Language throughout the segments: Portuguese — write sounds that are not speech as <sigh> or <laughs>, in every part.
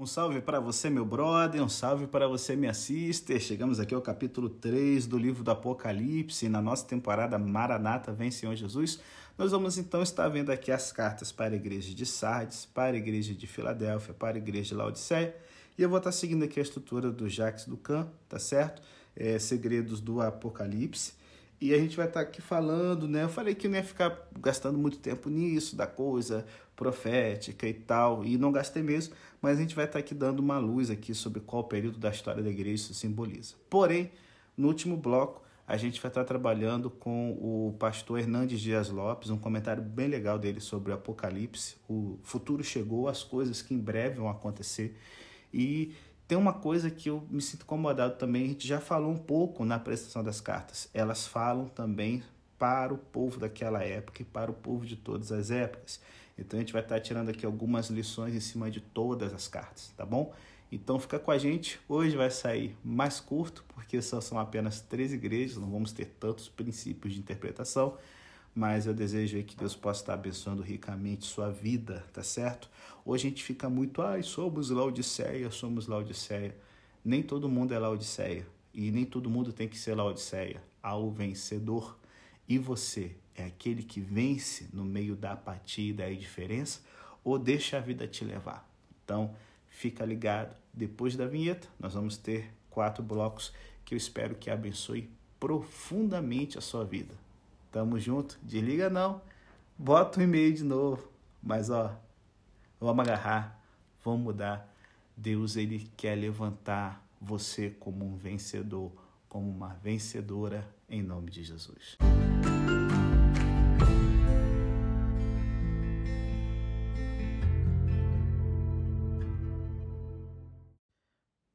Um salve para você, meu brother, um salve para você, minha sister. Chegamos aqui ao capítulo 3 do livro do Apocalipse. Na nossa temporada Maranata Vem Senhor Jesus, nós vamos então estar vendo aqui as cartas para a igreja de Sardes, para a igreja de Filadélfia, para a igreja de Laodiceia. E eu vou estar seguindo aqui a estrutura do Jacques Ducan, tá certo? É, segredos do Apocalipse. E a gente vai estar aqui falando, né? Eu falei que não ia ficar gastando muito tempo nisso, da coisa profética e tal, e não gastei mesmo, mas a gente vai estar aqui dando uma luz aqui sobre qual período da história da igreja isso simboliza. Porém, no último bloco, a gente vai estar trabalhando com o pastor Hernandes Dias Lopes, um comentário bem legal dele sobre o Apocalipse. O futuro chegou, as coisas que em breve vão acontecer. E tem uma coisa que eu me sinto incomodado também, a gente já falou um pouco na apresentação das cartas. Elas falam também para o povo daquela época e para o povo de todas as épocas. Então a gente vai estar tirando aqui algumas lições em cima de todas as cartas, tá bom? Então fica com a gente. Hoje vai sair mais curto, porque só são apenas três igrejas, não vamos ter tantos princípios de interpretação mas eu desejo que Deus possa estar abençoando ricamente sua vida, tá certo? Hoje a gente fica muito, ai, somos Laodiceia, somos Laodiceia. Nem todo mundo é Laodiceia e nem todo mundo tem que ser Laodiceia. Há o vencedor e você é aquele que vence no meio da apatia e da indiferença ou deixa a vida te levar. Então, fica ligado. Depois da vinheta, nós vamos ter quatro blocos que eu espero que abençoe profundamente a sua vida. Tamo junto. Desliga não. Bota o e-mail de novo. Mas ó, vamos agarrar, vamos mudar. Deus ele quer levantar você como um vencedor, como uma vencedora em nome de Jesus.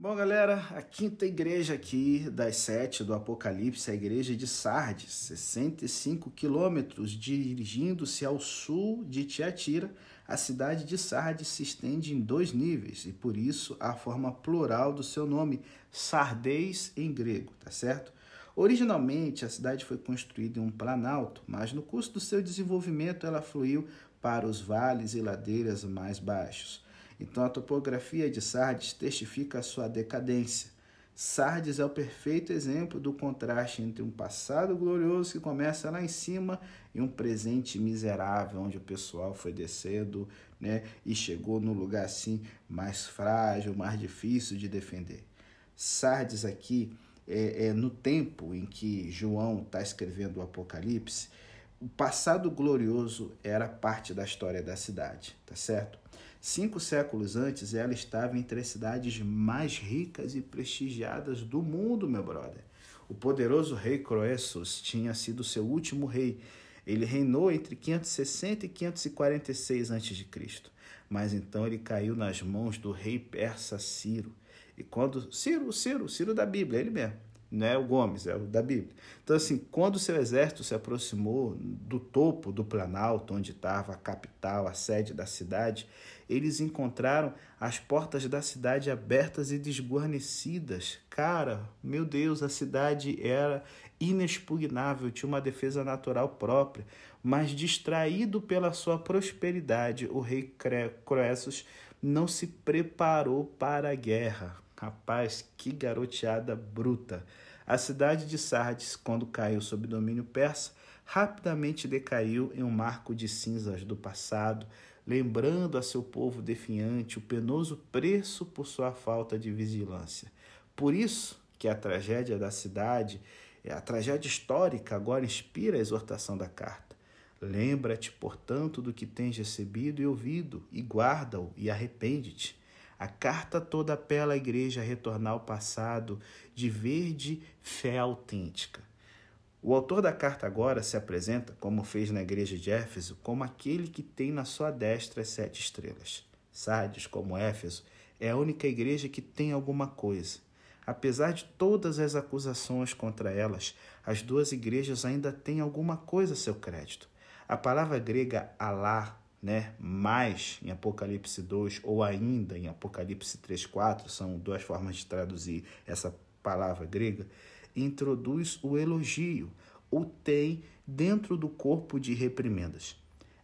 Bom, galera, a quinta igreja aqui das sete do Apocalipse a igreja de Sardes, 65 quilômetros, dirigindo-se ao sul de Tiatira. A cidade de Sardes se estende em dois níveis e por isso a forma plural do seu nome, Sardes em grego, tá certo? Originalmente a cidade foi construída em um planalto, mas no curso do seu desenvolvimento ela fluiu para os vales e ladeiras mais baixos. Então a topografia de Sardes testifica a sua decadência. Sardes é o perfeito exemplo do contraste entre um passado glorioso que começa lá em cima e um presente miserável, onde o pessoal foi descendo né, e chegou no lugar assim mais frágil, mais difícil de defender. Sardes aqui, é, é no tempo em que João está escrevendo o Apocalipse, o passado glorioso era parte da história da cidade, tá certo? Cinco séculos antes, ela estava entre as cidades mais ricas e prestigiadas do mundo, meu brother. O poderoso rei Croesus tinha sido seu último rei. Ele reinou entre 560 e 546 a.C. Mas então ele caiu nas mãos do rei persa Ciro. E quando Ciro, Ciro, Ciro da Bíblia, ele mesmo não é o Gomes, é o da Bíblia. Então, assim, quando o seu exército se aproximou do topo do Planalto, onde estava a capital, a sede da cidade, eles encontraram as portas da cidade abertas e desguarnecidas. Cara, meu Deus, a cidade era inexpugnável, tinha uma defesa natural própria, mas distraído pela sua prosperidade, o rei Croesus não se preparou para a guerra. Rapaz, que garoteada bruta. A cidade de Sardes, quando caiu sob domínio persa, rapidamente decaiu em um marco de cinzas do passado, lembrando a seu povo definhante o penoso preço por sua falta de vigilância. Por isso que a tragédia da cidade, a tragédia histórica, agora inspira a exortação da carta. Lembra-te, portanto, do que tens recebido e ouvido, e guarda-o e arrepende-te. A carta toda apela à igreja a retornar ao passado de verde fé autêntica. O autor da carta agora se apresenta, como fez na igreja de Éfeso, como aquele que tem na sua destra as sete estrelas. Sardes, como Éfeso, é a única igreja que tem alguma coisa. Apesar de todas as acusações contra elas, as duas igrejas ainda têm alguma coisa a seu crédito. A palavra grega alá né, mais em Apocalipse 2 ou ainda em Apocalipse 3, 4, são duas formas de traduzir essa palavra grega, introduz o elogio, o tem dentro do corpo de reprimendas.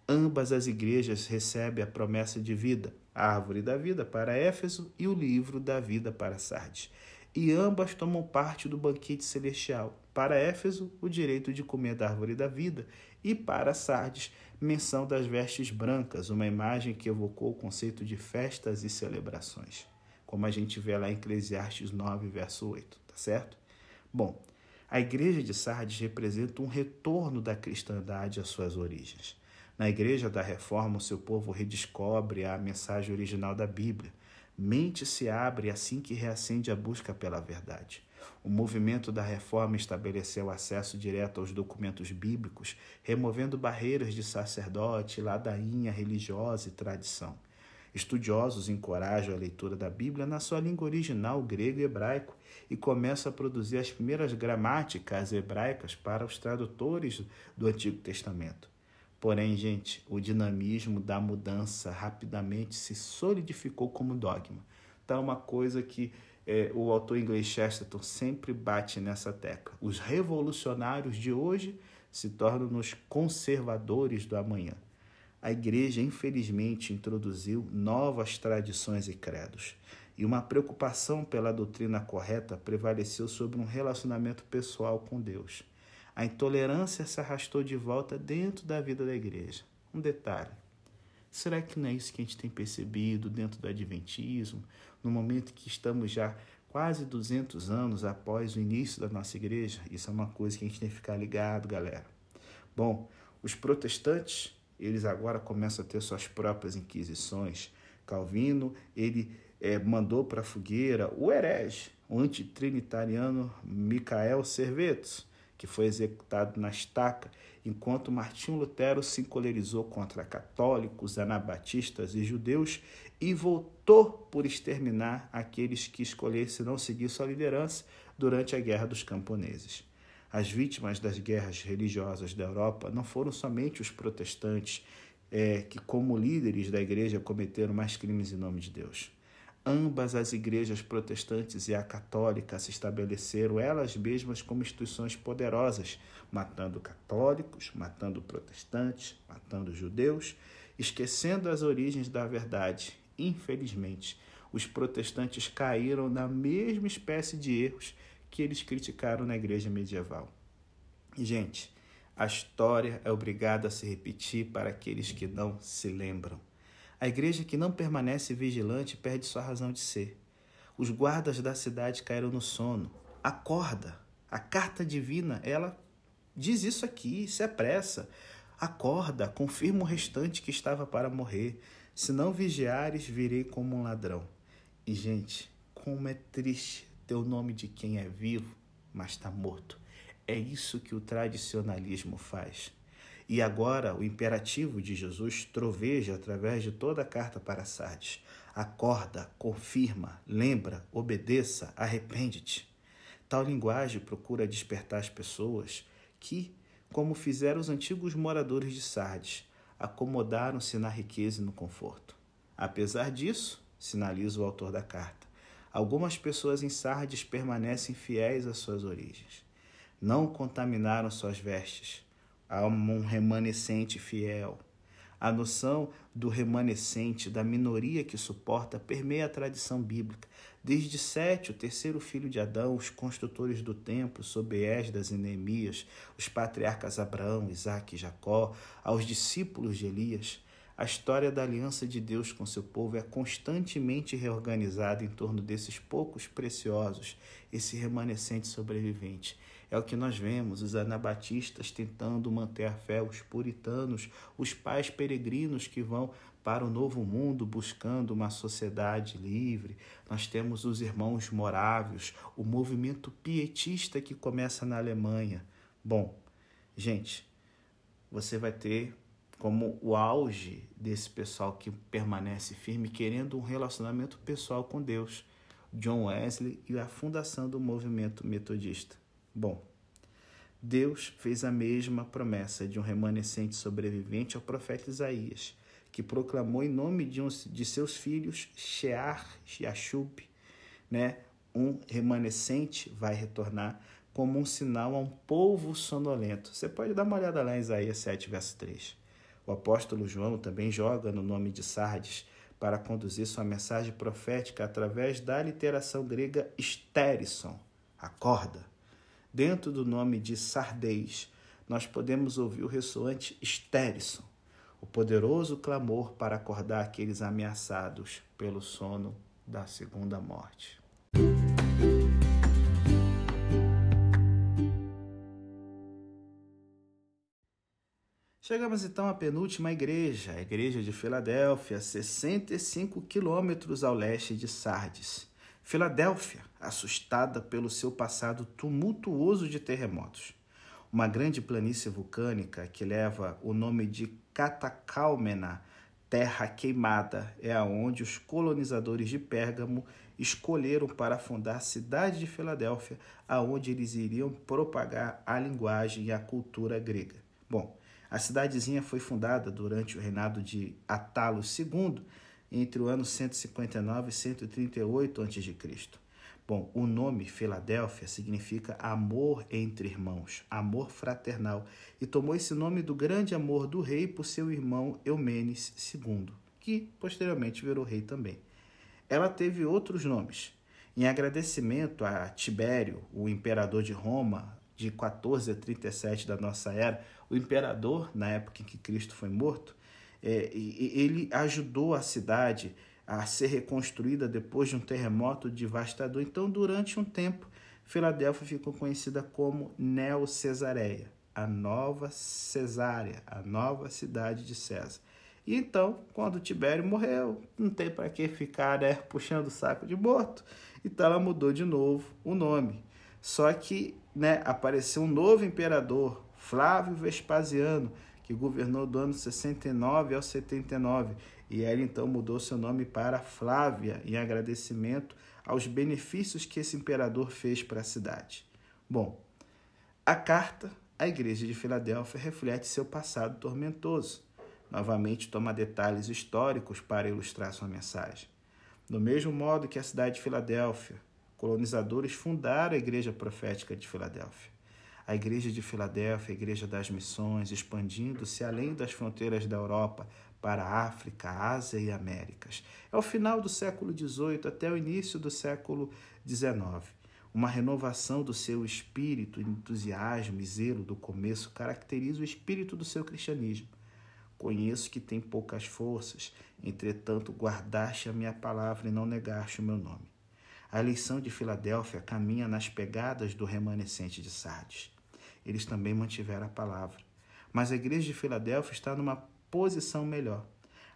Ambas as igrejas recebem a promessa de vida, a Árvore da Vida para Éfeso e o Livro da Vida para Sardes. E ambas tomam parte do banquete celestial. Para Éfeso, o direito de comer da Árvore da Vida, e para Sardes, menção das vestes brancas, uma imagem que evocou o conceito de festas e celebrações, como a gente vê lá em Eclesiastes 9, verso 8, tá certo? Bom, a igreja de Sardes representa um retorno da cristandade às suas origens. Na igreja da reforma, o seu povo redescobre a mensagem original da Bíblia. Mente se abre assim que reacende a busca pela verdade. O movimento da reforma estabeleceu acesso direto aos documentos bíblicos, removendo barreiras de sacerdote, ladainha religiosa e tradição. Estudiosos encorajam a leitura da Bíblia na sua língua original, grego e hebraico, e começam a produzir as primeiras gramáticas hebraicas para os tradutores do Antigo Testamento. Porém, gente, o dinamismo da mudança rapidamente se solidificou como dogma. Então, uma coisa que é, o autor inglês Chesterton sempre bate nessa tecla. Os revolucionários de hoje se tornam os conservadores do amanhã. A igreja, infelizmente, introduziu novas tradições e credos, e uma preocupação pela doutrina correta prevaleceu sobre um relacionamento pessoal com Deus. A intolerância se arrastou de volta dentro da vida da igreja. Um detalhe: será que não é isso que a gente tem percebido dentro do Adventismo, no momento que estamos já quase 200 anos após o início da nossa igreja? Isso é uma coisa que a gente tem que ficar ligado, galera. Bom, os protestantes, eles agora começam a ter suas próprias inquisições. Calvino, ele é, mandou para a fogueira o herege, o antitrinitariano Micael Servetos que foi executado na estaca, enquanto Martinho Lutero se encolerizou contra católicos, anabatistas e judeus e voltou por exterminar aqueles que escolhessem não seguir sua liderança durante a Guerra dos Camponeses. As vítimas das guerras religiosas da Europa não foram somente os protestantes, é, que, como líderes da igreja, cometeram mais crimes em nome de Deus. Ambas as igrejas protestantes e a católica se estabeleceram elas mesmas como instituições poderosas, matando católicos, matando protestantes, matando judeus, esquecendo as origens da verdade. Infelizmente, os protestantes caíram na mesma espécie de erros que eles criticaram na igreja medieval. Gente, a história é obrigada a se repetir para aqueles que não se lembram. A igreja que não permanece vigilante perde sua razão de ser. Os guardas da cidade caíram no sono. Acorda. A carta divina, ela diz isso aqui, se apressa. Acorda, confirma o restante que estava para morrer. Se não vigiares, virei como um ladrão. E, gente, como é triste ter o nome de quem é vivo, mas está morto. É isso que o tradicionalismo faz. E agora o imperativo de Jesus troveja através de toda a carta para Sardes. Acorda, confirma, lembra, obedeça, arrepende-te. Tal linguagem procura despertar as pessoas que, como fizeram os antigos moradores de Sardes, acomodaram-se na riqueza e no conforto. Apesar disso, sinaliza o autor da carta, algumas pessoas em Sardes permanecem fiéis às suas origens. Não contaminaram suas vestes, a um remanescente fiel. A noção do remanescente, da minoria que suporta, permeia a tradição bíblica. Desde Sete, o terceiro filho de Adão, os construtores do templo, sob Esdras e Neemias, os patriarcas Abraão, Isaque e Jacó, aos discípulos de Elias, a história da aliança de Deus com seu povo é constantemente reorganizada em torno desses poucos preciosos, esse remanescente sobrevivente. É o que nós vemos, os anabatistas tentando manter a fé, os puritanos, os pais peregrinos que vão para o novo mundo buscando uma sociedade livre. Nós temos os irmãos morávios, o movimento pietista que começa na Alemanha. Bom, gente, você vai ter como o auge desse pessoal que permanece firme, querendo um relacionamento pessoal com Deus. John Wesley e a fundação do movimento metodista. Bom, Deus fez a mesma promessa de um remanescente sobrevivente ao profeta Isaías, que proclamou em nome de, um, de seus filhos, Shear, Yashub, né? um remanescente vai retornar como um sinal a um povo sonolento. Você pode dar uma olhada lá em Isaías 7, verso 3. O apóstolo João também joga no nome de Sardes para conduzir sua mensagem profética através da literação grega stérison, a corda. Dentro do nome de Sardeis, nós podemos ouvir o ressoante stérison, o poderoso clamor para acordar aqueles ameaçados pelo sono da segunda morte. Chegamos então à penúltima igreja, a igreja de Filadélfia, 65 quilômetros ao leste de Sardes. Filadélfia, assustada pelo seu passado tumultuoso de terremotos. Uma grande planície vulcânica que leva o nome de Catacalmena, terra queimada, é aonde os colonizadores de Pérgamo escolheram para fundar a cidade de Filadélfia, aonde eles iriam propagar a linguagem e a cultura grega. Bom, a cidadezinha foi fundada durante o reinado de Atalo II, entre o ano 159 e 138 a.C. Bom, o nome Filadélfia significa amor entre irmãos, amor fraternal, e tomou esse nome do grande amor do rei por seu irmão Eumenes II, que posteriormente virou rei também. Ela teve outros nomes. Em agradecimento a Tibério, o imperador de Roma, de 14 a 37 da nossa era, o imperador, na época em que Cristo foi morto, é, ele ajudou a cidade a ser reconstruída depois de um terremoto devastador. Então, durante um tempo, Filadélfia ficou conhecida como Neo-Cesareia, a nova Cesárea, a nova cidade de César. E então, quando Tibério morreu, não tem para que ficar né, puxando o saco de morto. Então ela mudou de novo o nome. Só que né, apareceu um novo imperador, Flávio Vespasiano, que governou do ano 69 ao 79, e ela então mudou seu nome para Flávia, em agradecimento aos benefícios que esse imperador fez para a cidade. Bom, a carta à Igreja de Filadélfia reflete seu passado tormentoso. Novamente toma detalhes históricos para ilustrar sua mensagem. Do mesmo modo que a cidade de Filadélfia, colonizadores fundaram a Igreja Profética de Filadélfia a Igreja de Filadélfia, a Igreja das Missões, expandindo-se além das fronteiras da Europa para a África, Ásia e Américas. É o final do século XVIII até o início do século XIX. Uma renovação do seu espírito, entusiasmo e zelo do começo caracteriza o espírito do seu cristianismo. Conheço que tem poucas forças, entretanto guardaste a minha palavra e não negaste o meu nome. A eleição de Filadélfia caminha nas pegadas do remanescente de Sardes eles também mantiveram a palavra. Mas a igreja de Filadélfia está numa posição melhor.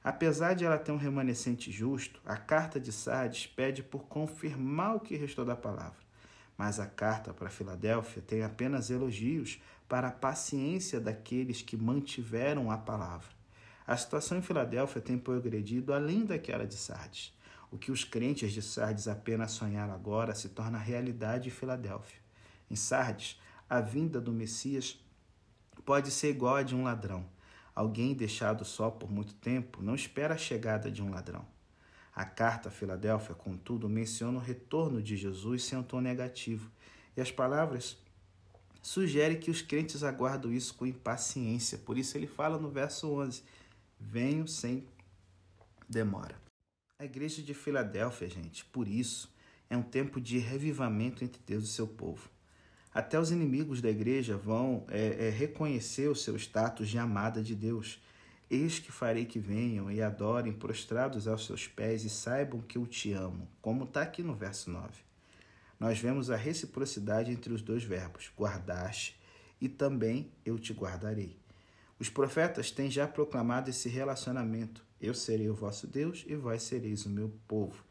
Apesar de ela ter um remanescente justo, a carta de Sardes pede por confirmar o que restou da palavra. Mas a carta para Filadélfia tem apenas elogios para a paciência daqueles que mantiveram a palavra. A situação em Filadélfia tem progredido além daquela de Sardes. O que os crentes de Sardes apenas sonharam agora se torna realidade em Filadélfia. Em Sardes, a vinda do Messias pode ser igual a de um ladrão. Alguém deixado só por muito tempo não espera a chegada de um ladrão. A carta a Filadélfia, contudo, menciona o retorno de Jesus sem um tom negativo, e as palavras sugerem que os crentes aguardam isso com impaciência. Por isso ele fala no verso 11: Venho sem demora. A igreja de Filadélfia, gente, por isso, é um tempo de revivamento entre Deus e seu povo. Até os inimigos da igreja vão é, é, reconhecer o seu status de amada de Deus. Eis que farei que venham e adorem prostrados aos seus pés e saibam que eu te amo, como está aqui no verso 9. Nós vemos a reciprocidade entre os dois verbos, guardaste e também eu te guardarei. Os profetas têm já proclamado esse relacionamento. Eu serei o vosso Deus e vós sereis o meu povo.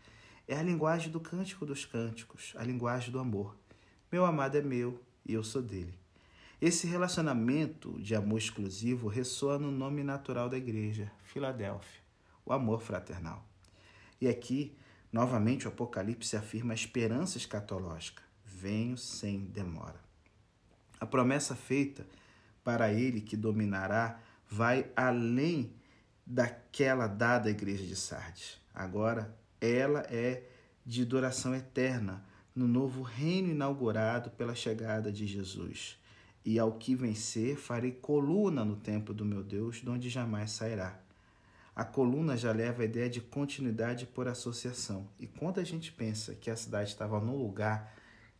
É a linguagem do cântico dos cânticos, a linguagem do amor. Meu amado é meu e eu sou dele. Esse relacionamento de amor exclusivo ressoa no nome natural da igreja, Filadélfia, o amor fraternal. E aqui, novamente, o Apocalipse afirma a esperança escatológica: venho sem demora. A promessa feita para ele que dominará vai além daquela dada à igreja de Sardes. Agora, ela é de duração eterna no novo reino inaugurado pela chegada de Jesus. E ao que vencer, farei coluna no templo do meu Deus, de onde jamais sairá. A coluna já leva a ideia de continuidade por associação. E quando a gente pensa que a cidade estava num lugar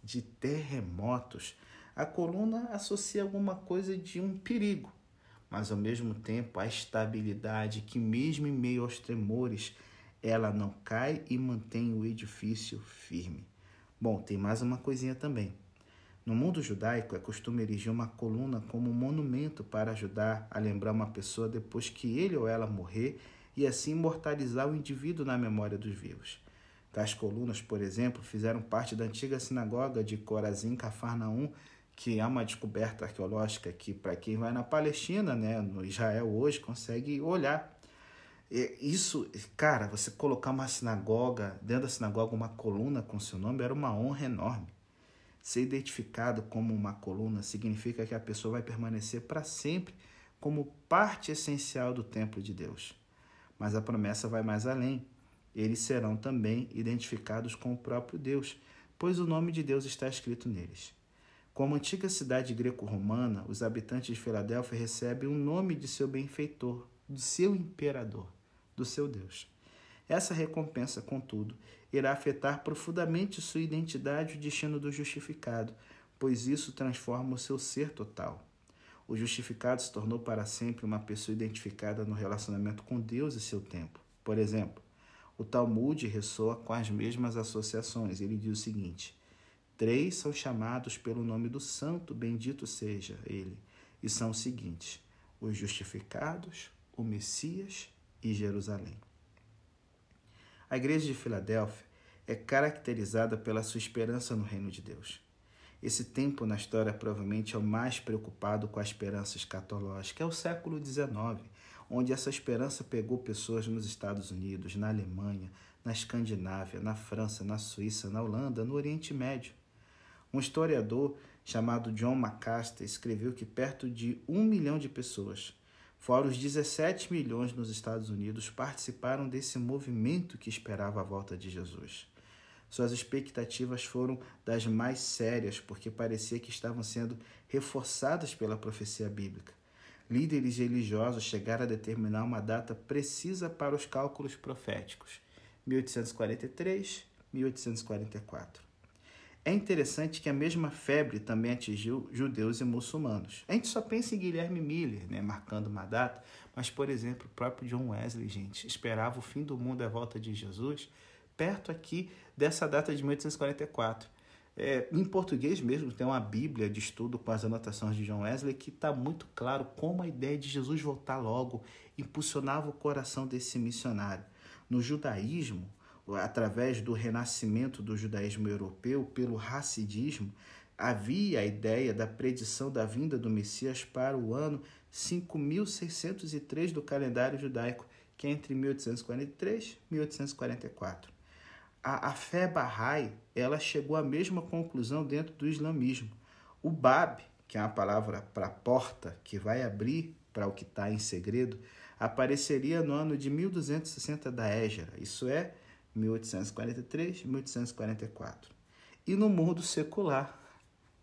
de terremotos, a coluna associa alguma coisa de um perigo, mas ao mesmo tempo a estabilidade que, mesmo em meio aos tremores, ela não cai e mantém o edifício firme. Bom, tem mais uma coisinha também. No mundo judaico, é costume erigir uma coluna como um monumento para ajudar a lembrar uma pessoa depois que ele ou ela morrer e assim imortalizar o indivíduo na memória dos vivos. Tais colunas, por exemplo, fizeram parte da antiga sinagoga de Corazim Cafarnaum, que é uma descoberta arqueológica que, para quem vai na Palestina, né, no Israel hoje, consegue olhar. Isso, cara, você colocar uma sinagoga, dentro da sinagoga, uma coluna com seu nome, era uma honra enorme. Ser identificado como uma coluna significa que a pessoa vai permanecer para sempre como parte essencial do templo de Deus. Mas a promessa vai mais além. Eles serão também identificados com o próprio Deus, pois o nome de Deus está escrito neles. Como antiga cidade greco-romana, os habitantes de Filadélfia recebem o nome de seu benfeitor, do seu imperador, do seu Deus. Essa recompensa, contudo, irá afetar profundamente sua identidade e o destino do justificado, pois isso transforma o seu ser total. O justificado se tornou para sempre uma pessoa identificada no relacionamento com Deus e seu tempo. Por exemplo, o Talmud ressoa com as mesmas associações. Ele diz o seguinte: Três são chamados pelo nome do Santo, bendito seja ele, e são os seguintes: os justificados, o Messias e Jerusalém. A igreja de Filadélfia é caracterizada pela sua esperança no reino de Deus. Esse tempo na história provavelmente é o mais preocupado com a esperança escatológica. É o século XIX, onde essa esperança pegou pessoas nos Estados Unidos, na Alemanha, na Escandinávia, na França, na Suíça, na Holanda, no Oriente Médio. Um historiador chamado John McCaster escreveu que perto de um milhão de pessoas Fora os 17 milhões nos Estados Unidos participaram desse movimento que esperava a volta de Jesus. Suas expectativas foram das mais sérias, porque parecia que estavam sendo reforçadas pela profecia bíblica. Líderes religiosos chegaram a determinar uma data precisa para os cálculos proféticos: 1843, 1844. É interessante que a mesma febre também atingiu judeus e muçulmanos. A gente só pensa em Guilherme Miller, né, marcando uma data, mas, por exemplo, o próprio John Wesley, gente, esperava o fim do mundo a volta de Jesus perto aqui dessa data de 1844. É, em português mesmo, tem uma Bíblia de estudo com as anotações de John Wesley que está muito claro como a ideia de Jesus voltar logo impulsionava o coração desse missionário. No judaísmo, através do renascimento do judaísmo europeu pelo racidismo, havia a ideia da predição da vinda do Messias para o ano 5603 do calendário judaico, que é entre 1843 e 1844. A, a fé Bahá'í ela chegou à mesma conclusão dentro do islamismo. O Bab, que é uma palavra para porta, que vai abrir para o que está em segredo, apareceria no ano de 1260 da Égira, isso é, 1843 1844. E no mundo secular,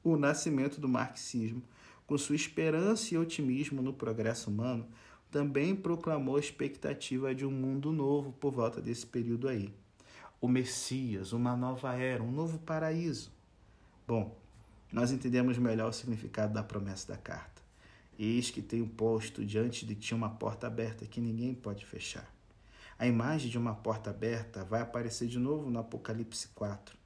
o nascimento do marxismo, com sua esperança e otimismo no progresso humano, também proclamou a expectativa de um mundo novo por volta desse período aí. O Messias, uma nova era, um novo paraíso. Bom, nós entendemos melhor o significado da promessa da carta. Eis que tenho posto diante de ti uma porta aberta que ninguém pode fechar. A imagem de uma porta aberta vai aparecer de novo no Apocalipse 4.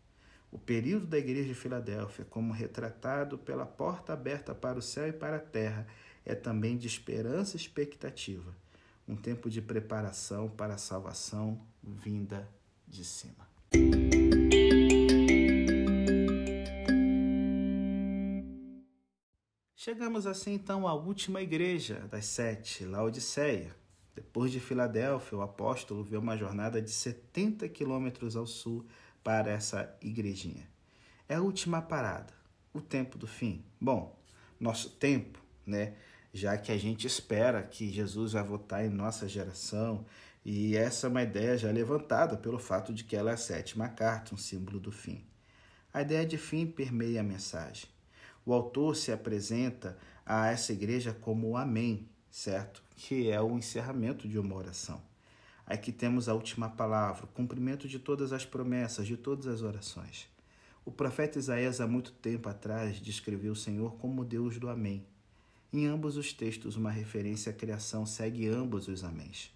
O período da igreja de Filadélfia, como retratado pela porta aberta para o céu e para a terra, é também de esperança e expectativa, um tempo de preparação para a salvação vinda de cima. Chegamos assim então à última igreja das sete, Laodiceia. Depois de Filadélfia, o apóstolo vê uma jornada de 70 quilômetros ao sul para essa igrejinha. É a última parada, o tempo do fim. Bom, nosso tempo, né? Já que a gente espera que Jesus vai voltar em nossa geração, e essa é uma ideia já levantada pelo fato de que ela é a sétima carta, um símbolo do fim. A ideia de fim permeia a mensagem. O autor se apresenta a essa igreja como o Amém, certo? Que é o encerramento de uma oração. Aqui temos a última palavra, o cumprimento de todas as promessas, de todas as orações. O profeta Isaías, há muito tempo atrás, descreveu o Senhor como Deus do Amém. Em ambos os textos, uma referência à criação segue ambos os améns.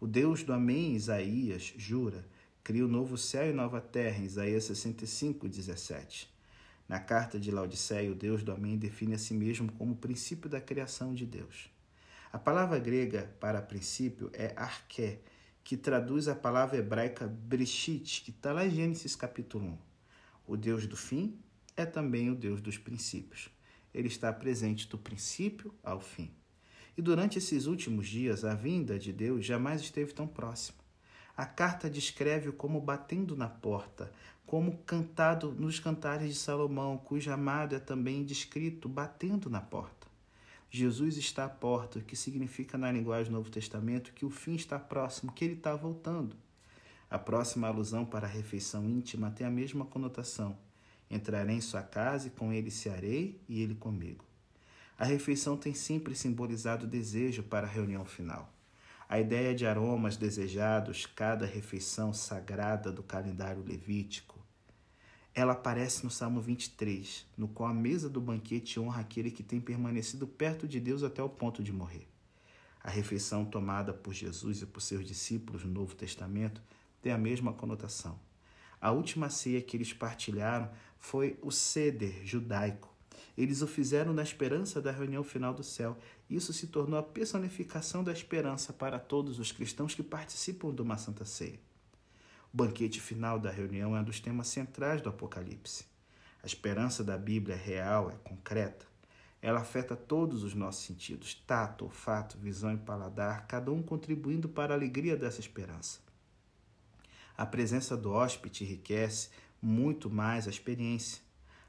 O Deus do Amém, Isaías, jura, cria o novo céu e nova terra, Isaías 65, 17. Na carta de Laodiceia, o Deus do Amém define a si mesmo como o princípio da criação de Deus. A palavra grega para princípio é arché, que traduz a palavra hebraica breshit, que está lá em Gênesis capítulo 1. O Deus do fim é também o Deus dos princípios. Ele está presente do princípio ao fim. E durante esses últimos dias, a vinda de Deus jamais esteve tão próxima. A carta descreve-o como batendo na porta, como cantado nos cantares de Salomão, cujo amado é também descrito batendo na porta. Jesus está à porta, que significa na linguagem do Novo Testamento que o fim está próximo, que ele está voltando. A próxima alusão para a refeição íntima tem a mesma conotação. Entrarei em sua casa e com ele cearei e ele comigo. A refeição tem sempre simbolizado o desejo para a reunião final. A ideia de aromas desejados, cada refeição sagrada do calendário levítico, ela aparece no Salmo 23, no qual a mesa do banquete honra aquele que tem permanecido perto de Deus até o ponto de morrer. A refeição tomada por Jesus e por seus discípulos no Novo Testamento tem a mesma conotação. A última ceia que eles partilharam foi o ceder judaico. Eles o fizeram na esperança da reunião final do céu. Isso se tornou a personificação da esperança para todos os cristãos que participam de uma santa ceia. O banquete final da reunião é um dos temas centrais do Apocalipse. A esperança da Bíblia é real, é concreta. Ela afeta todos os nossos sentidos, tato, olfato, visão e paladar, cada um contribuindo para a alegria dessa esperança. A presença do hóspede enriquece muito mais a experiência.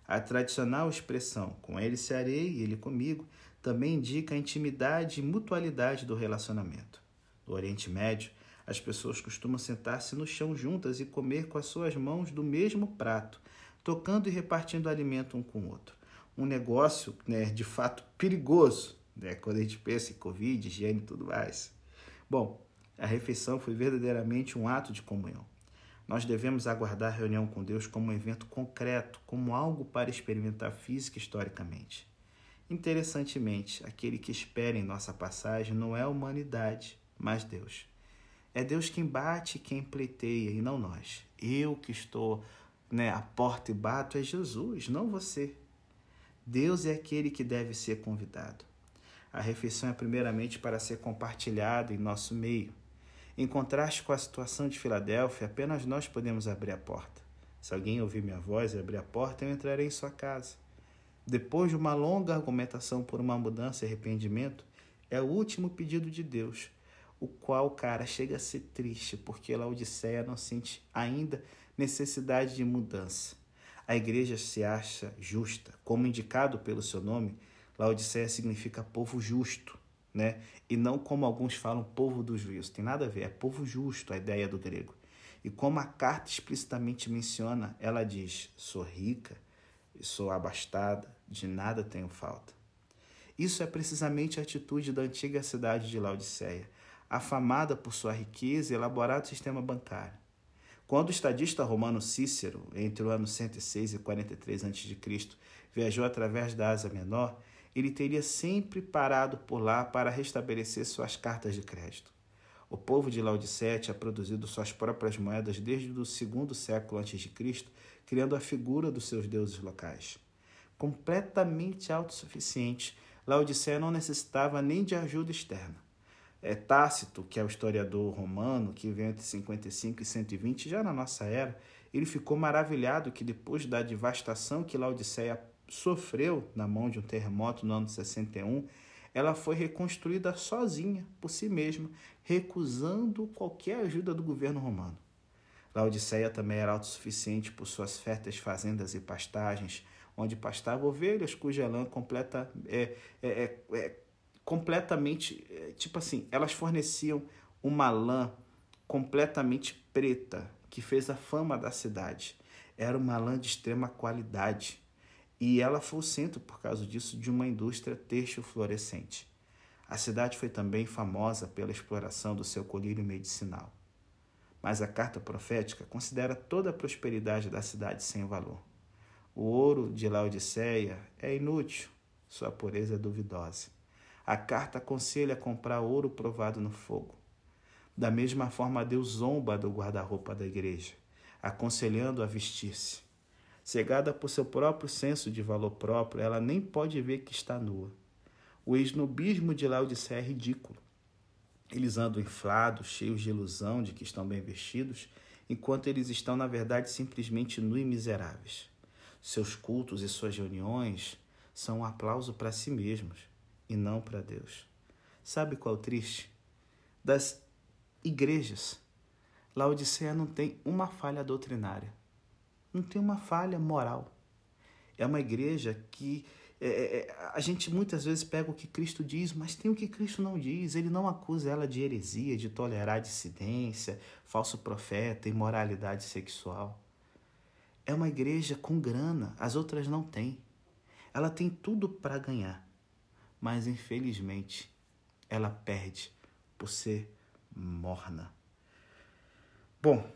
A tradicional expressão com ele serei e ele comigo também indica a intimidade e mutualidade do relacionamento. No Oriente Médio, as pessoas costumam sentar-se no chão juntas e comer com as suas mãos do mesmo prato, tocando e repartindo alimento um com o outro. Um negócio, né, de fato, perigoso, né, quando a gente pensa em Covid, higiene e tudo mais. Bom, a refeição foi verdadeiramente um ato de comunhão. Nós devemos aguardar a reunião com Deus como um evento concreto, como algo para experimentar física historicamente. Interessantemente, aquele que espera em nossa passagem não é a humanidade, mas Deus. É Deus quem bate, quem pleiteia e não nós. Eu que estou né, à porta e bato é Jesus, não você. Deus é aquele que deve ser convidado. A refeição é primeiramente para ser compartilhada em nosso meio. Em contraste com a situação de Filadélfia, apenas nós podemos abrir a porta. Se alguém ouvir minha voz e abrir a porta, eu entrarei em sua casa. Depois de uma longa argumentação por uma mudança e arrependimento, é o último pedido de Deus o qual, cara, chega a ser triste, porque Laodiceia não sente ainda necessidade de mudança. A igreja se acha justa, como indicado pelo seu nome, Laodiceia significa povo justo, né? E não como alguns falam povo do juízo. Tem nada a ver, é povo justo a ideia do grego. E como a carta explicitamente menciona, ela diz: sou rica, sou abastada, de nada tenho falta. Isso é precisamente a atitude da antiga cidade de Laodiceia afamada por sua riqueza e elaborado sistema bancário. Quando o estadista romano Cícero, entre o ano 106 e 43 a.C., viajou através da Ásia Menor, ele teria sempre parado por lá para restabelecer suas cartas de crédito. O povo de Laodiceia tinha produzido suas próprias moedas desde o segundo século a.C., criando a figura dos seus deuses locais. Completamente autossuficiente, Laodiceia não necessitava nem de ajuda externa. É Tácito, que é o historiador romano, que veio entre 55 e 120, já na nossa era, ele ficou maravilhado que depois da devastação que Laodiceia sofreu na mão de um terremoto no ano 61, ela foi reconstruída sozinha, por si mesma, recusando qualquer ajuda do governo romano. Laodiceia também era autossuficiente por suas férteis fazendas e pastagens, onde pastavam ovelhas cuja lã completa, é, é, é, é completamente, eh, tipo assim, elas forneciam uma lã completamente preta que fez a fama da cidade. Era uma lã de extrema qualidade e ela foi o centro, por causa disso, de uma indústria têxtil florescente. A cidade foi também famosa pela exploração do seu colírio medicinal. Mas a carta profética considera toda a prosperidade da cidade sem valor. O ouro de Laodiceia é inútil, sua pureza é duvidosa. A carta aconselha comprar ouro provado no fogo. Da mesma forma, Deus zomba do guarda-roupa da igreja, aconselhando a vestir-se. Cegada por seu próprio senso de valor próprio, ela nem pode ver que está nua. O esnobismo de Laodiceia é ridículo. Eles andam inflados, cheios de ilusão de que estão bem vestidos, enquanto eles estão, na verdade, simplesmente nus e miseráveis. Seus cultos e suas reuniões são um aplauso para si mesmos e não para Deus. Sabe qual é o triste? Das igrejas, Laodiceia não tem uma falha doutrinária, não tem uma falha moral. É uma igreja que é, é, é, a gente muitas vezes pega o que Cristo diz, mas tem o que Cristo não diz. Ele não acusa ela de heresia, de tolerar dissidência, falso profeta, imoralidade sexual. É uma igreja com grana, as outras não têm. Ela tem tudo para ganhar, mas infelizmente ela perde por ser morna. Bom,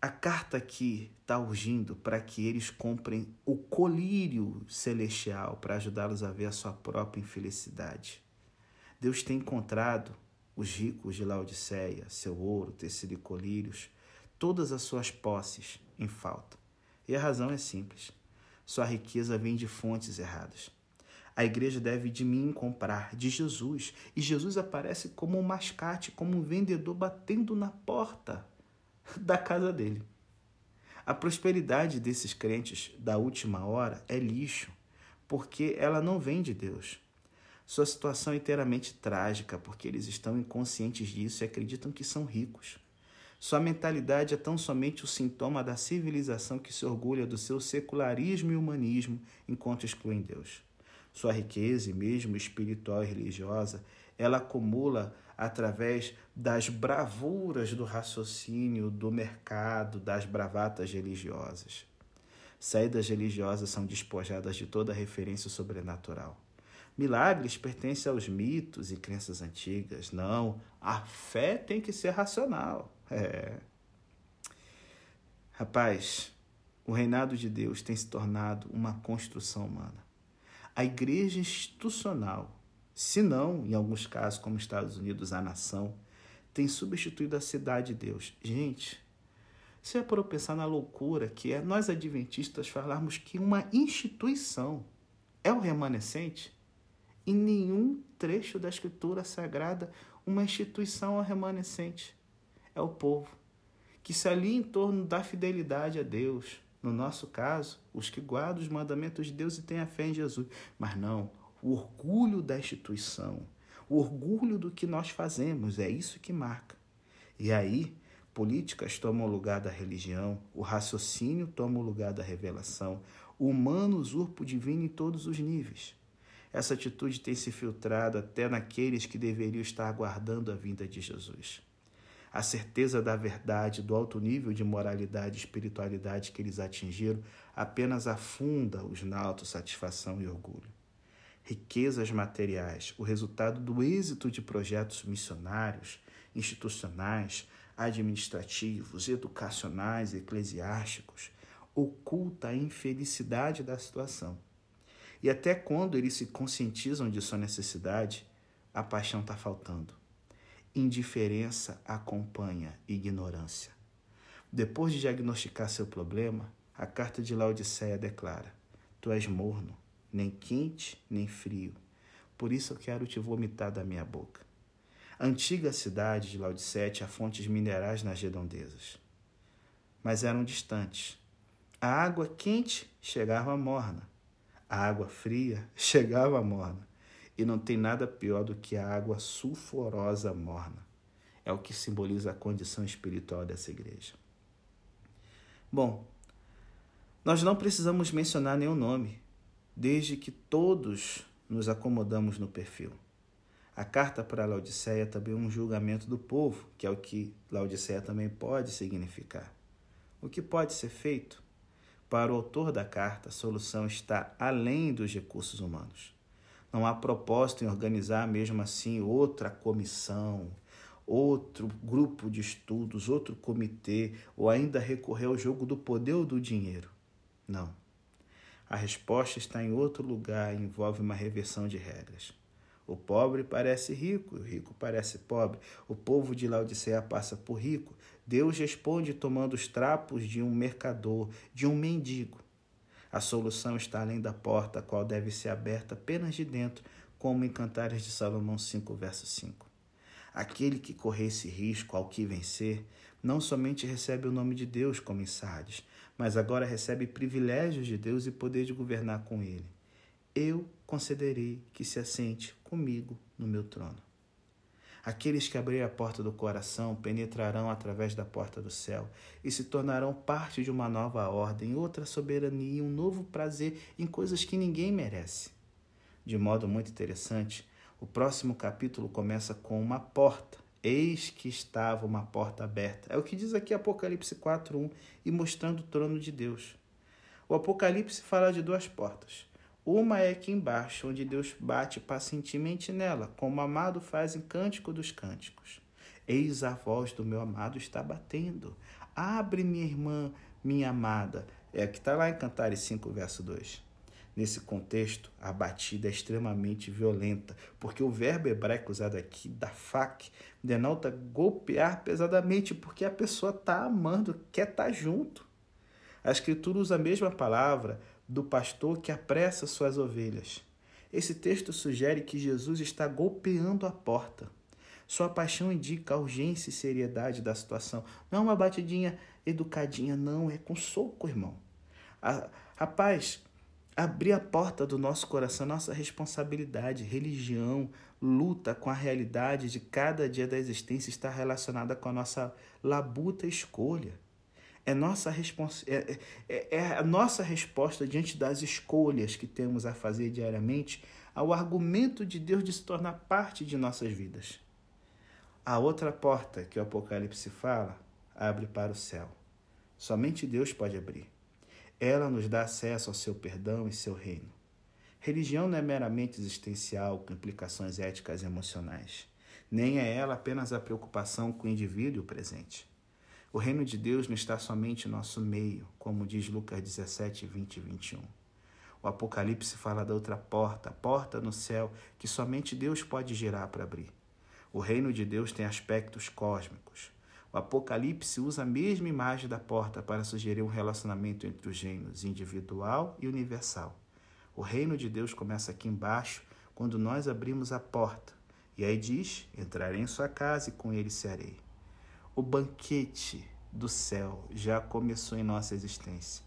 a carta aqui está urgindo para que eles comprem o colírio celestial para ajudá-los a ver a sua própria infelicidade. Deus tem encontrado os ricos de Laodiceia, seu ouro, tecido e colírios, todas as suas posses em falta. E a razão é simples: sua riqueza vem de fontes erradas. A igreja deve de mim comprar de Jesus, e Jesus aparece como um mascate, como um vendedor batendo na porta da casa dele. A prosperidade desses crentes da última hora é lixo, porque ela não vem de Deus. Sua situação é inteiramente trágica, porque eles estão inconscientes disso e acreditam que são ricos. Sua mentalidade é tão somente o sintoma da civilização que se orgulha do seu secularismo e humanismo enquanto excluem Deus. Sua riqueza, mesmo espiritual e religiosa, ela acumula através das bravuras do raciocínio, do mercado, das bravatas religiosas. Saídas religiosas são despojadas de toda referência sobrenatural. Milagres pertencem aos mitos e crenças antigas. Não, a fé tem que ser racional. É. Rapaz, o reinado de Deus tem se tornado uma construção humana. A igreja institucional se não, em alguns casos, como Estados Unidos, a nação, tem substituído a cidade de Deus. Gente, se é para pensar na loucura que é nós adventistas falarmos que uma instituição é o remanescente, em nenhum trecho da Escritura Sagrada uma instituição é o remanescente. É o povo, que se alia em torno da fidelidade a Deus. No nosso caso, os que guardam os mandamentos de Deus e têm a fé em Jesus. Mas não, o orgulho da instituição, o orgulho do que nós fazemos, é isso que marca. E aí, políticas tomam o lugar da religião, o raciocínio toma o lugar da revelação, o humano usurpa o divino em todos os níveis. Essa atitude tem se filtrado até naqueles que deveriam estar aguardando a vinda de Jesus. A certeza da verdade, do alto nível de moralidade e espiritualidade que eles atingiram, apenas afunda-os na autossatisfação e orgulho riquezas materiais, o resultado do êxito de projetos missionários, institucionais, administrativos, educacionais, eclesiásticos, oculta a infelicidade da situação. E até quando eles se conscientizam de sua necessidade, a paixão está faltando. Indiferença acompanha ignorância. Depois de diagnosticar seu problema, a carta de Laodiceia declara: Tu és morno, nem quente, nem frio. Por isso eu quero te vomitar da minha boca. A antiga cidade de Laodiceia tinha fontes minerais nas redondezas, mas eram distantes. A água quente chegava morna, a água fria <laughs> chegava morna, e não tem nada pior do que a água sulfurosa morna. É o que simboliza a condição espiritual dessa igreja. Bom, nós não precisamos mencionar nenhum nome desde que todos nos acomodamos no perfil. A carta para Laodiceia é também um julgamento do povo, que é o que Laodiceia também pode significar. O que pode ser feito? Para o autor da carta, a solução está além dos recursos humanos. Não há propósito em organizar mesmo assim outra comissão, outro grupo de estudos, outro comitê, ou ainda recorrer ao jogo do poder ou do dinheiro. Não. A resposta está em outro lugar e envolve uma reversão de regras. O pobre parece rico, o rico parece pobre. O povo de Laodiceia passa por rico. Deus responde tomando os trapos de um mercador, de um mendigo. A solução está além da porta, a qual deve ser aberta apenas de dentro, como em Cantares de Salomão 5, verso 5. Aquele que correr esse risco ao que vencer, não somente recebe o nome de Deus como em Sardes, mas agora recebe privilégios de Deus e poder de governar com ele. Eu concederei que se assente comigo no meu trono. Aqueles que abrirem a porta do coração penetrarão através da porta do céu e se tornarão parte de uma nova ordem, outra soberania, um novo prazer em coisas que ninguém merece. De modo muito interessante, o próximo capítulo começa com uma porta Eis que estava uma porta aberta. É o que diz aqui Apocalipse 4:1 e mostrando o trono de Deus. O Apocalipse fala de duas portas. Uma é aqui embaixo, onde Deus bate pacientemente nela, como amado faz em Cântico dos Cânticos. Eis a voz do meu amado está batendo. Abre, minha irmã, minha amada. É que está lá em Cantares 5, verso 2. Nesse contexto, a batida é extremamente violenta, porque o verbo hebraico usado aqui, da fac, denota golpear pesadamente, porque a pessoa está amando, quer estar tá junto. A Escritura usa a mesma palavra do pastor que apressa suas ovelhas. Esse texto sugere que Jesus está golpeando a porta. Sua paixão indica a urgência e seriedade da situação. Não é uma batidinha educadinha, não, é com soco, irmão. A, rapaz, abrir a porta do nosso coração, nossa responsabilidade, religião, luta com a realidade de cada dia da existência está relacionada com a nossa labuta escolha. É, nossa respons... É, é, é a nossa resposta diante das escolhas que temos a fazer diariamente ao argumento de Deus de se tornar parte de nossas vidas. A outra porta que o Apocalipse fala abre para o céu. Somente Deus pode abrir. Ela nos dá acesso ao seu perdão e seu reino. Religião não é meramente existencial, com implicações éticas e emocionais. Nem é ela apenas a preocupação com o indivíduo presente. O reino de Deus não está somente em nosso meio, como diz Lucas 17, 20 e 21. O Apocalipse fala da outra porta, a porta no céu, que somente Deus pode girar para abrir. O reino de Deus tem aspectos cósmicos. O Apocalipse usa a mesma imagem da porta para sugerir um relacionamento entre os reinos individual e universal. O reino de Deus começa aqui embaixo, quando nós abrimos a porta. E aí diz: entrarei em sua casa e com ele serei. O banquete do céu já começou em nossa existência.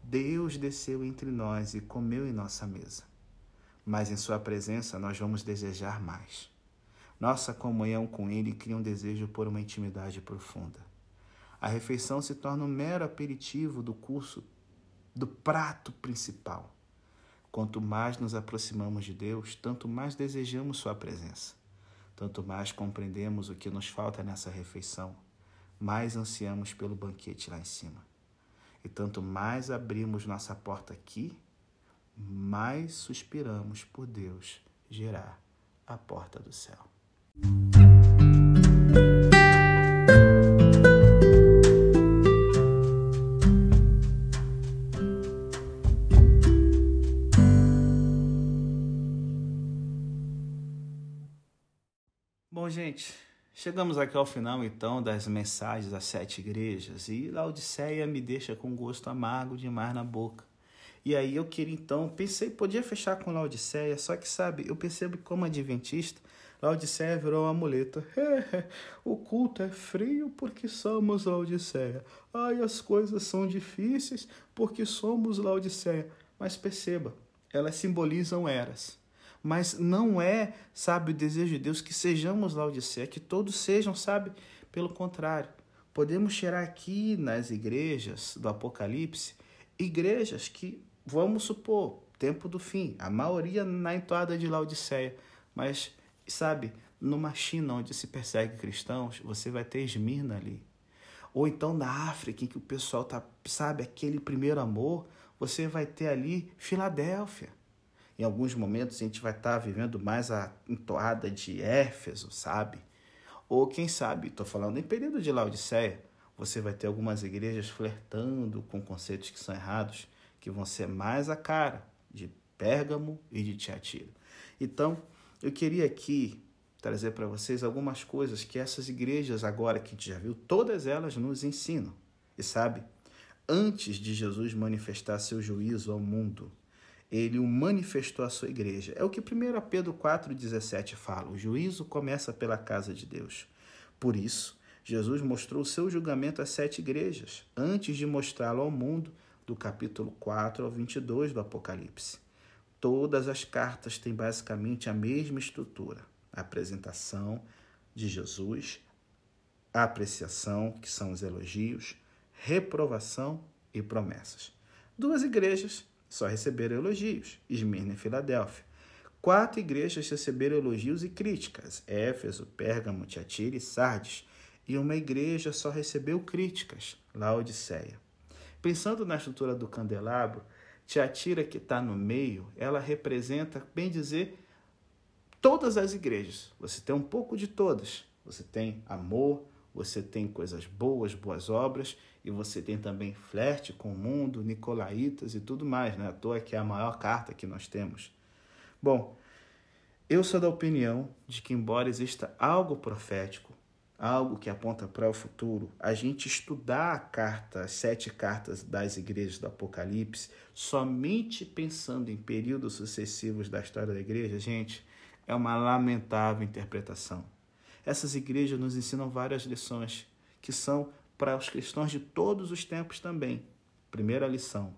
Deus desceu entre nós e comeu em nossa mesa. Mas em Sua presença nós vamos desejar mais. Nossa comunhão com Ele cria um desejo por uma intimidade profunda. A refeição se torna um mero aperitivo do curso do prato principal. Quanto mais nos aproximamos de Deus, tanto mais desejamos Sua presença. Tanto mais compreendemos o que nos falta nessa refeição, mais ansiamos pelo banquete lá em cima. E tanto mais abrimos nossa porta aqui, mais suspiramos por Deus gerar a porta do céu. Bom, gente, chegamos aqui ao final então das mensagens das sete igrejas e Laodiceia me deixa com gosto amargo demais na boca. E aí eu queria então, pensei, podia fechar com Laodiceia, só que sabe, eu percebo que como adventista, Laodiceia virou uma muleta. <laughs> o culto é frio porque somos Laodiceia. Ai, as coisas são difíceis porque somos Laodiceia. Mas perceba, elas simbolizam eras. Mas não é, sabe, o desejo de Deus que sejamos Laodiceia, que todos sejam, sabe? Pelo contrário, podemos cheirar aqui nas igrejas do Apocalipse, igrejas que, vamos supor, tempo do fim, a maioria na entoada de Laodiceia, mas sabe, numa China onde se persegue cristãos, você vai ter Esmirna ali. Ou então na África, em que o pessoal tá, sabe, aquele primeiro amor, você vai ter ali Filadélfia. Em alguns momentos a gente vai estar tá vivendo mais a entoada de Éfeso, sabe? Ou quem sabe, estou falando em período de Laodiceia, você vai ter algumas igrejas flertando com conceitos que são errados, que vão ser mais a cara de Pérgamo e de Tiatira. Então, eu queria aqui trazer para vocês algumas coisas que essas igrejas, agora que a gente já viu, todas elas nos ensinam. E sabe, antes de Jesus manifestar seu juízo ao mundo, ele o manifestou à sua igreja. É o que 1 Pedro 4,17 fala: o juízo começa pela casa de Deus. Por isso, Jesus mostrou o seu julgamento às sete igrejas, antes de mostrá-lo ao mundo, do capítulo 4 ao 22 do Apocalipse. Todas as cartas têm basicamente a mesma estrutura: a apresentação de Jesus, a apreciação, que são os elogios, reprovação e promessas. Duas igrejas só receberam elogios, Esmirna e Filadélfia. Quatro igrejas receberam elogios e críticas, Éfeso, Pérgamo, Tiatira e Sardes. E uma igreja só recebeu críticas, Laodiceia. Pensando na estrutura do candelabro, Tiatira, que está no meio, ela representa, bem dizer, todas as igrejas. Você tem um pouco de todas. Você tem amor, você tem coisas boas, boas obras, e você tem também flerte com o mundo, nicolaítas e tudo mais, né? À toa que é a maior carta que nós temos. Bom, eu sou da opinião de que, embora exista algo profético, algo que aponta para o futuro, a gente estudar a carta, as sete cartas das igrejas do Apocalipse, somente pensando em períodos sucessivos da história da igreja, gente, é uma lamentável interpretação. Essas igrejas nos ensinam várias lições que são para os cristãos de todos os tempos também. Primeira lição: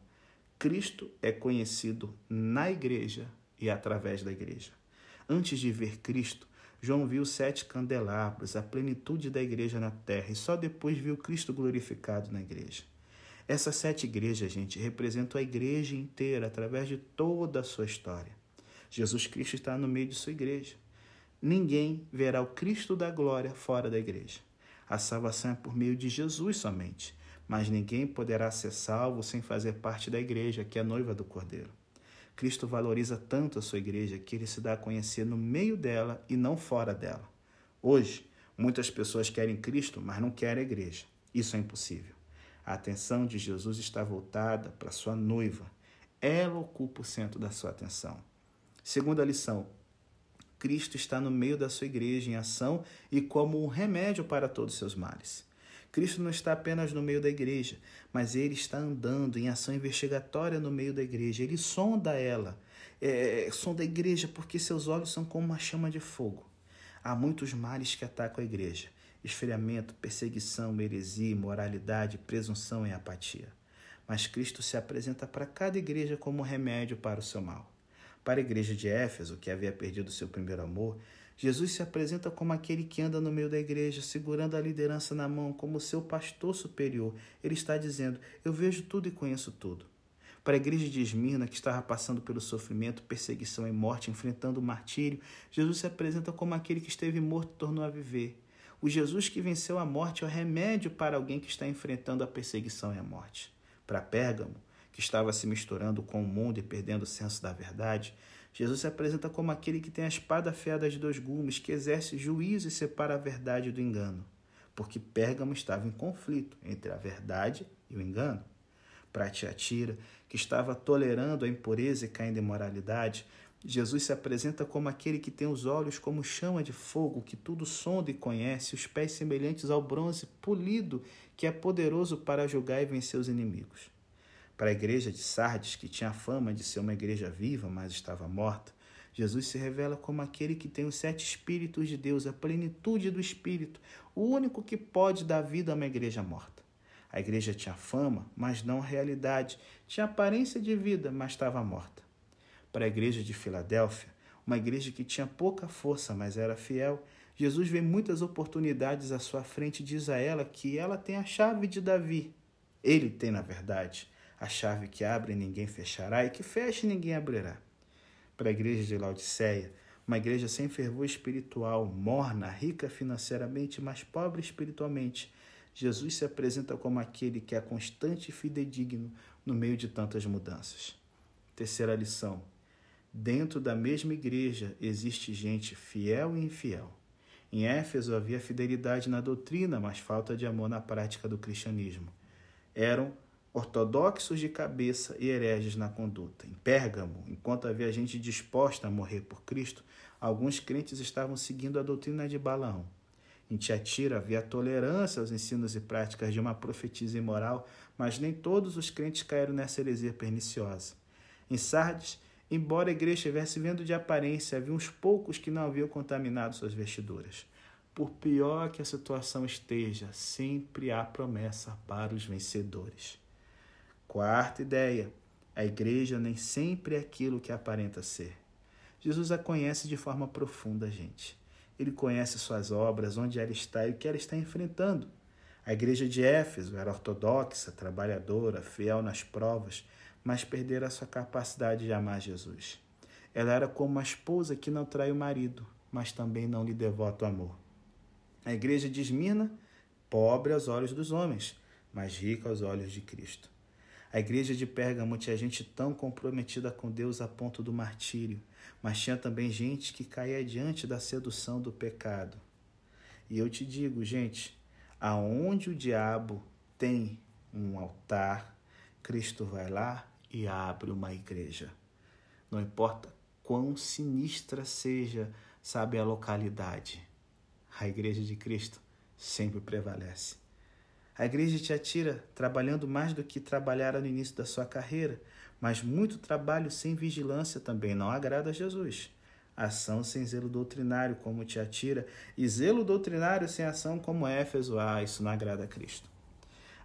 Cristo é conhecido na igreja e através da igreja. Antes de ver Cristo, João viu sete candelabros, a plenitude da igreja na terra, e só depois viu Cristo glorificado na igreja. Essas sete igrejas, gente, representam a igreja inteira através de toda a sua história. Jesus Cristo está no meio de sua igreja. Ninguém verá o Cristo da glória fora da igreja. A salvação é por meio de Jesus somente, mas ninguém poderá ser salvo sem fazer parte da igreja, que é a noiva do Cordeiro. Cristo valoriza tanto a sua igreja que ele se dá a conhecer no meio dela e não fora dela. Hoje, muitas pessoas querem Cristo, mas não querem a igreja. Isso é impossível. A atenção de Jesus está voltada para sua noiva. Ela ocupa o centro da sua atenção. Segunda lição: Cristo está no meio da sua igreja em ação e como um remédio para todos os seus males. Cristo não está apenas no meio da igreja, mas ele está andando em ação investigatória no meio da igreja. Ele sonda ela, é, sonda a igreja porque seus olhos são como uma chama de fogo. Há muitos males que atacam a igreja: esfriamento, perseguição, heresia, imoralidade, presunção e apatia. Mas Cristo se apresenta para cada igreja como remédio para o seu mal. Para a igreja de Éfeso, que havia perdido seu primeiro amor, Jesus se apresenta como aquele que anda no meio da igreja, segurando a liderança na mão, como seu pastor superior. Ele está dizendo: Eu vejo tudo e conheço tudo. Para a igreja de Esmirna, que estava passando pelo sofrimento, perseguição e morte, enfrentando o martírio, Jesus se apresenta como aquele que esteve morto e tornou a viver. O Jesus que venceu a morte é o remédio para alguém que está enfrentando a perseguição e a morte. Para Pérgamo, que estava se misturando com o mundo e perdendo o senso da verdade, Jesus se apresenta como aquele que tem a espada afiada de dois gumes, que exerce juízo e separa a verdade do engano, porque Pérgamo estava em conflito entre a verdade e o engano. Para Tiatira, que estava tolerando a impureza e caindo em moralidade, Jesus se apresenta como aquele que tem os olhos como chama de fogo, que tudo sonda e conhece, os pés semelhantes ao bronze polido, que é poderoso para julgar e vencer os inimigos. Para a igreja de Sardes, que tinha fama de ser uma igreja viva, mas estava morta, Jesus se revela como aquele que tem os sete Espíritos de Deus, a plenitude do Espírito, o único que pode dar vida a uma igreja morta. A igreja tinha fama, mas não realidade, tinha aparência de vida, mas estava morta. Para a igreja de Filadélfia, uma igreja que tinha pouca força, mas era fiel, Jesus vê muitas oportunidades à sua frente e diz a ela que ela tem a chave de Davi. Ele tem, na verdade, a chave que abre ninguém fechará e que fecha ninguém abrirá. Para a igreja de Laodiceia, uma igreja sem fervor espiritual, morna, rica financeiramente, mas pobre espiritualmente, Jesus se apresenta como aquele que é constante e fidedigno no meio de tantas mudanças. Terceira lição: dentro da mesma igreja existe gente fiel e infiel. Em Éfeso havia fidelidade na doutrina, mas falta de amor na prática do cristianismo. Eram ortodoxos de cabeça e hereges na conduta. Em Pérgamo, enquanto havia gente disposta a morrer por Cristo, alguns crentes estavam seguindo a doutrina de Balaão. Em Tiatira havia tolerância aos ensinos e práticas de uma profetisa imoral, mas nem todos os crentes caíram nessa heresia perniciosa. Em Sardes, embora a igreja estivesse vendo de aparência, havia uns poucos que não haviam contaminado suas vestiduras. Por pior que a situação esteja, sempre há promessa para os vencedores. Quarta ideia: a igreja nem sempre é aquilo que aparenta ser. Jesus a conhece de forma profunda, gente. Ele conhece suas obras, onde ela está e o que ela está enfrentando. A igreja de Éfeso era ortodoxa, trabalhadora, fiel nas provas, mas perdera sua capacidade de amar Jesus. Ela era como uma esposa que não trai o marido, mas também não lhe devota o amor. A igreja de Esmirna, pobre aos olhos dos homens, mas rica aos olhos de Cristo. A igreja de Pérgamo tinha gente tão comprometida com Deus a ponto do martírio, mas tinha também gente que caía diante da sedução do pecado. E eu te digo, gente, aonde o diabo tem um altar, Cristo vai lá e abre uma igreja. Não importa quão sinistra seja, sabe, a localidade, a igreja de Cristo sempre prevalece. A igreja te atira trabalhando mais do que trabalhara no início da sua carreira, mas muito trabalho sem vigilância também não agrada a Jesus. Ação sem zelo doutrinário, como te atira, e zelo doutrinário sem ação, como Éfeso, ah, isso não agrada a Cristo.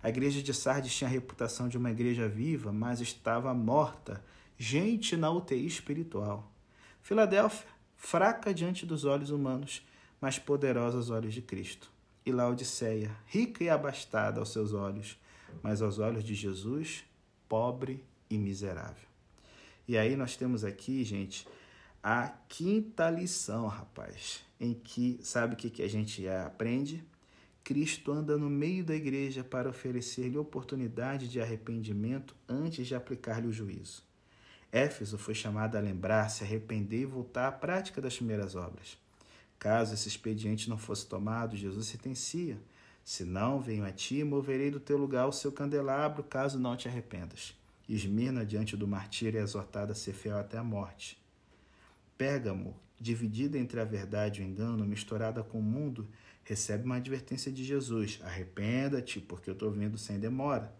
A igreja de Sardes tinha a reputação de uma igreja viva, mas estava morta, gente na UTI espiritual. Filadélfia, fraca diante dos olhos humanos, mas poderosa aos olhos de Cristo e Laodiceia, rica e abastada aos seus olhos, mas aos olhos de Jesus, pobre e miserável. E aí nós temos aqui, gente, a quinta lição, rapaz, em que, sabe o que, que a gente aprende? Cristo anda no meio da igreja para oferecer-lhe oportunidade de arrependimento antes de aplicar-lhe o juízo. Éfeso foi chamado a lembrar, se arrepender e voltar à prática das primeiras obras. Caso esse expediente não fosse tomado, Jesus sentencia: Se não venho a ti, moverei do teu lugar o seu candelabro, caso não te arrependas. Esmirna, diante do martírio, é exortada a ser fiel até a morte. Pérgamo, dividida entre a verdade e o engano, misturada com o mundo, recebe uma advertência de Jesus: Arrependa-te, porque eu estou vindo sem demora.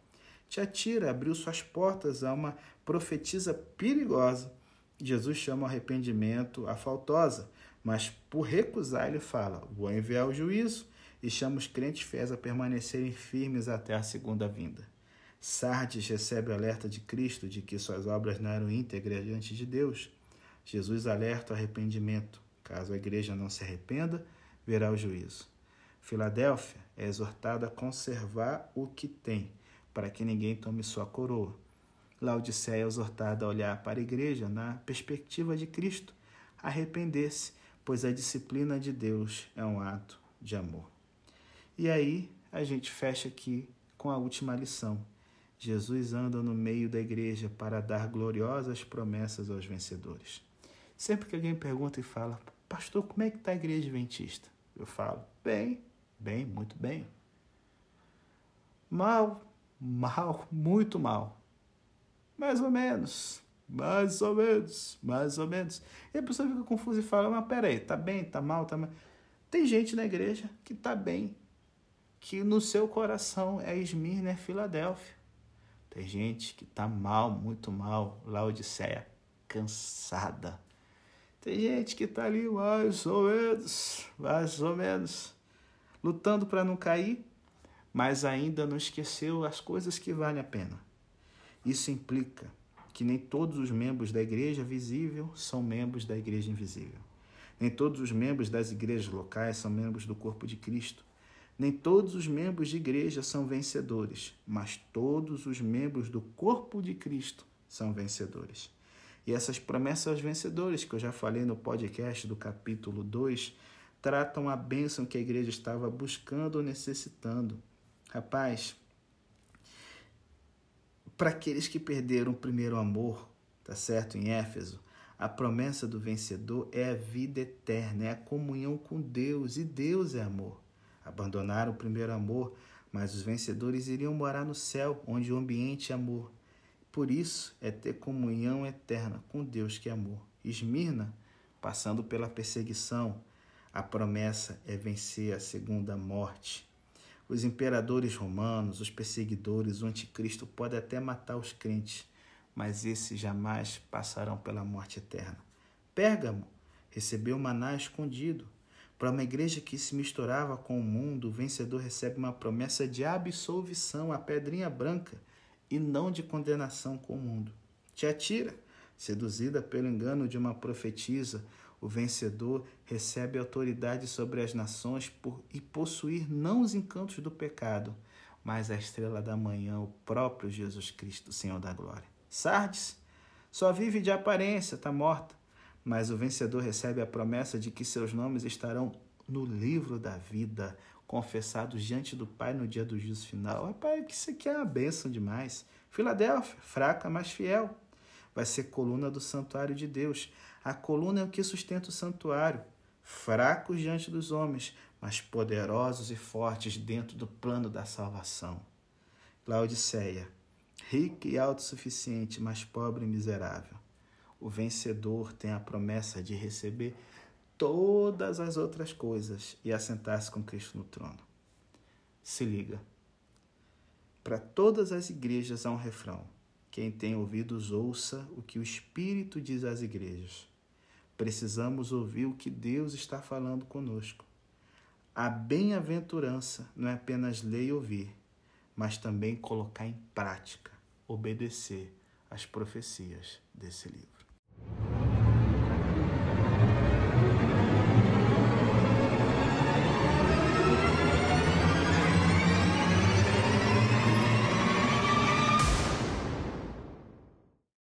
Tiatira abriu suas portas a uma profetisa perigosa. Jesus chama o arrependimento a faltosa, mas por recusar, ele fala: Vou enviar o juízo e chama os crentes fiéis a permanecerem firmes até a segunda vinda. Sardes recebe o alerta de Cristo de que suas obras não eram íntegras diante de Deus. Jesus alerta o arrependimento. Caso a igreja não se arrependa, verá o juízo. Filadélfia é exortada a conservar o que tem, para que ninguém tome sua coroa. Laodiceia é exortada a olhar para a igreja na perspectiva de Cristo, arrepender-se pois a disciplina de Deus é um ato de amor. E aí a gente fecha aqui com a última lição. Jesus anda no meio da igreja para dar gloriosas promessas aos vencedores. Sempre que alguém pergunta e fala, pastor, como é que está a igreja adventista? Eu falo, bem, bem, muito bem. Mal, mal, muito mal. Mais ou menos. Mais ou menos, mais ou menos. E a pessoa fica confusa e fala, mas peraí, tá bem, tá mal, tá mal. Tem gente na igreja que tá bem, que no seu coração é Esmirna, é Filadélfia. Tem gente que tá mal, muito mal, Laodiceia, cansada. Tem gente que tá ali mais ou menos, mais ou menos, lutando para não cair, mas ainda não esqueceu as coisas que valem a pena. Isso implica que nem todos os membros da igreja visível são membros da igreja invisível. Nem todos os membros das igrejas locais são membros do corpo de Cristo. Nem todos os membros de igreja são vencedores, mas todos os membros do corpo de Cristo são vencedores. E essas promessas aos vencedores, que eu já falei no podcast do capítulo 2, tratam a bênção que a igreja estava buscando ou necessitando. Rapaz, para aqueles que perderam o primeiro amor, tá certo? Em Éfeso, A promessa do vencedor é a vida eterna, é a comunhão com Deus, e Deus é amor. Abandonaram o primeiro amor, mas os vencedores iriam morar no céu, onde o ambiente é amor. Por isso é ter comunhão eterna com Deus que é amor. Esmirna, passando pela perseguição, a promessa é vencer a segunda morte. Os imperadores romanos, os perseguidores, o anticristo podem até matar os crentes, mas esses jamais passarão pela morte eterna. Pérgamo recebeu maná escondido. Para uma igreja que se misturava com o mundo, o vencedor recebe uma promessa de absolvição, a pedrinha branca, e não de condenação com o mundo. Te atira, seduzida pelo engano de uma profetisa, o vencedor recebe autoridade sobre as nações por, e possuir não os encantos do pecado, mas a estrela da manhã, o próprio Jesus Cristo, Senhor da glória. Sardes só vive de aparência, está morta, mas o vencedor recebe a promessa de que seus nomes estarão no livro da vida, confessados diante do Pai no dia do juízo final. Rapaz, que isso aqui é uma bênção demais. Filadélfia, fraca, mas fiel. Vai ser coluna do santuário de Deus. A coluna é o que sustenta o santuário, fracos diante dos homens, mas poderosos e fortes dentro do plano da salvação. Laodiceia, rica e autossuficiente, mas pobre e miserável. O vencedor tem a promessa de receber todas as outras coisas e assentar-se com Cristo no trono. Se liga. Para todas as igrejas há um refrão. Quem tem ouvidos, ouça o que o Espírito diz às igrejas. Precisamos ouvir o que Deus está falando conosco. A bem-aventurança não é apenas ler e ouvir, mas também colocar em prática, obedecer às profecias desse livro.